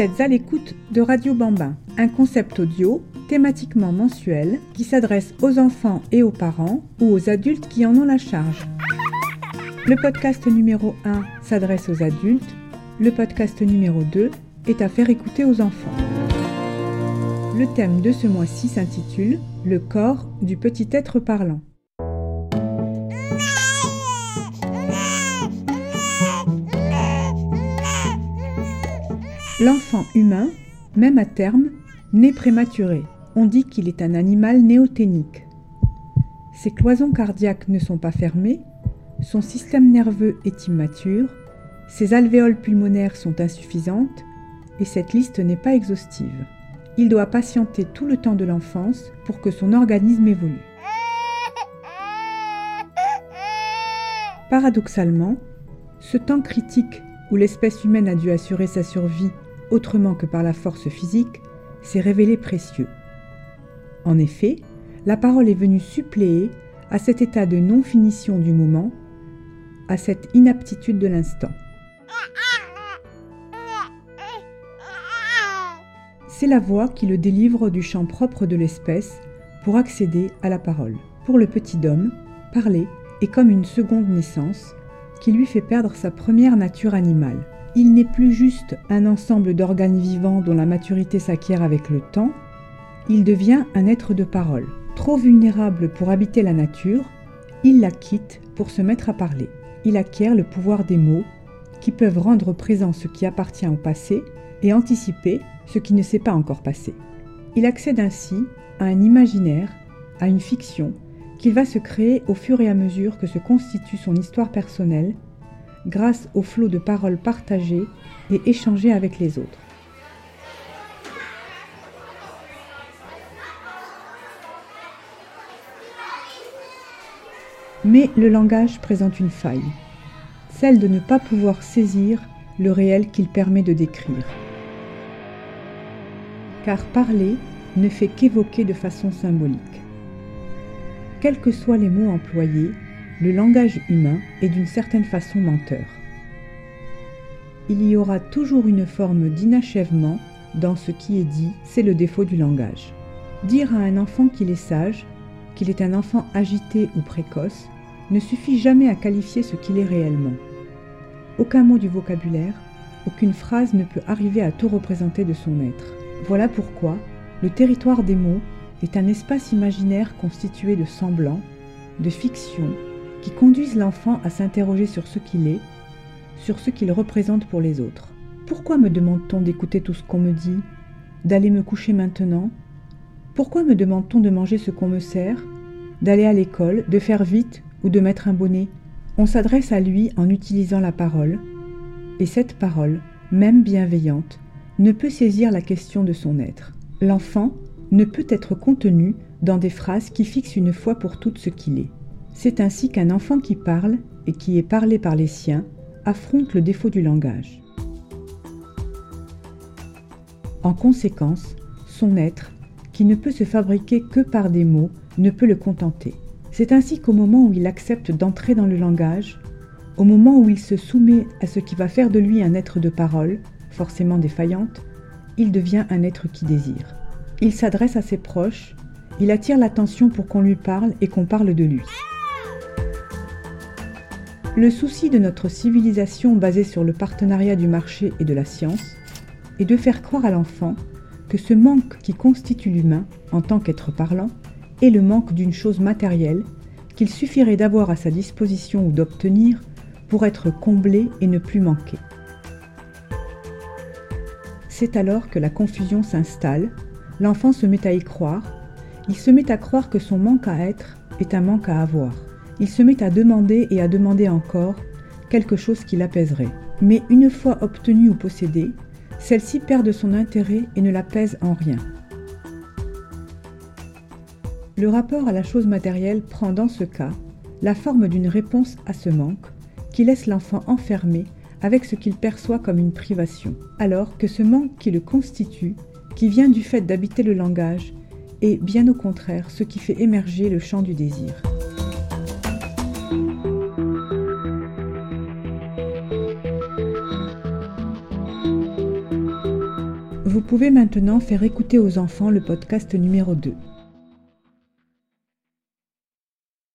Vous êtes à l'écoute de Radio Bambin, un concept audio thématiquement mensuel qui s'adresse aux enfants et aux parents ou aux adultes qui en ont la charge. Le podcast numéro 1 s'adresse aux adultes, le podcast numéro 2 est à faire écouter aux enfants. Le thème de ce mois-ci s'intitule Le corps du petit être parlant. L'enfant humain, même à terme, naît prématuré. On dit qu'il est un animal néoténique. Ses cloisons cardiaques ne sont pas fermées, son système nerveux est immature, ses alvéoles pulmonaires sont insuffisantes, et cette liste n'est pas exhaustive. Il doit patienter tout le temps de l'enfance pour que son organisme évolue. Paradoxalement, ce temps critique où l'espèce humaine a dû assurer sa survie autrement que par la force physique, s'est révélé précieux. En effet, la parole est venue suppléer à cet état de non-finition du moment, à cette inaptitude de l'instant. C'est la voix qui le délivre du champ propre de l'espèce pour accéder à la parole. Pour le petit homme, parler est comme une seconde naissance qui lui fait perdre sa première nature animale. Il n'est plus juste un ensemble d'organes vivants dont la maturité s'acquiert avec le temps, il devient un être de parole. Trop vulnérable pour habiter la nature, il la quitte pour se mettre à parler. Il acquiert le pouvoir des mots, qui peuvent rendre présent ce qui appartient au passé et anticiper ce qui ne s'est pas encore passé. Il accède ainsi à un imaginaire, à une fiction, qu'il va se créer au fur et à mesure que se constitue son histoire personnelle grâce au flot de paroles partagées et échangées avec les autres. Mais le langage présente une faille, celle de ne pas pouvoir saisir le réel qu'il permet de décrire. Car parler ne fait qu'évoquer de façon symbolique. Quels que soient les mots employés, le langage humain est d'une certaine façon menteur. Il y aura toujours une forme d'inachèvement dans ce qui est dit, c'est le défaut du langage. Dire à un enfant qu'il est sage, qu'il est un enfant agité ou précoce, ne suffit jamais à qualifier ce qu'il est réellement. Aucun mot du vocabulaire, aucune phrase ne peut arriver à tout représenter de son être. Voilà pourquoi le territoire des mots est un espace imaginaire constitué de semblants, de fictions, qui conduisent l'enfant à s'interroger sur ce qu'il est, sur ce qu'il représente pour les autres. Pourquoi me demande-t-on d'écouter tout ce qu'on me dit, d'aller me coucher maintenant? Pourquoi me demande-t-on de manger ce qu'on me sert, d'aller à l'école, de faire vite ou de mettre un bonnet? On s'adresse à lui en utilisant la parole, et cette parole, même bienveillante, ne peut saisir la question de son être. L'enfant ne peut être contenu dans des phrases qui fixent une fois pour toutes ce qu'il est. C'est ainsi qu'un enfant qui parle et qui est parlé par les siens affronte le défaut du langage. En conséquence, son être, qui ne peut se fabriquer que par des mots, ne peut le contenter. C'est ainsi qu'au moment où il accepte d'entrer dans le langage, au moment où il se soumet à ce qui va faire de lui un être de parole, forcément défaillante, il devient un être qui désire. Il s'adresse à ses proches, il attire l'attention pour qu'on lui parle et qu'on parle de lui. Le souci de notre civilisation basée sur le partenariat du marché et de la science est de faire croire à l'enfant que ce manque qui constitue l'humain en tant qu'être parlant est le manque d'une chose matérielle qu'il suffirait d'avoir à sa disposition ou d'obtenir pour être comblé et ne plus manquer. C'est alors que la confusion s'installe, l'enfant se met à y croire, il se met à croire que son manque à être est un manque à avoir il se met à demander et à demander encore quelque chose qui l'apaiserait. Mais une fois obtenue ou possédée, celle-ci perd son intérêt et ne l'apaise en rien. Le rapport à la chose matérielle prend dans ce cas la forme d'une réponse à ce manque qui laisse l'enfant enfermé avec ce qu'il perçoit comme une privation, alors que ce manque qui le constitue, qui vient du fait d'habiter le langage, est bien au contraire ce qui fait émerger le champ du désir. Vous pouvez maintenant faire écouter aux enfants le podcast numéro 2.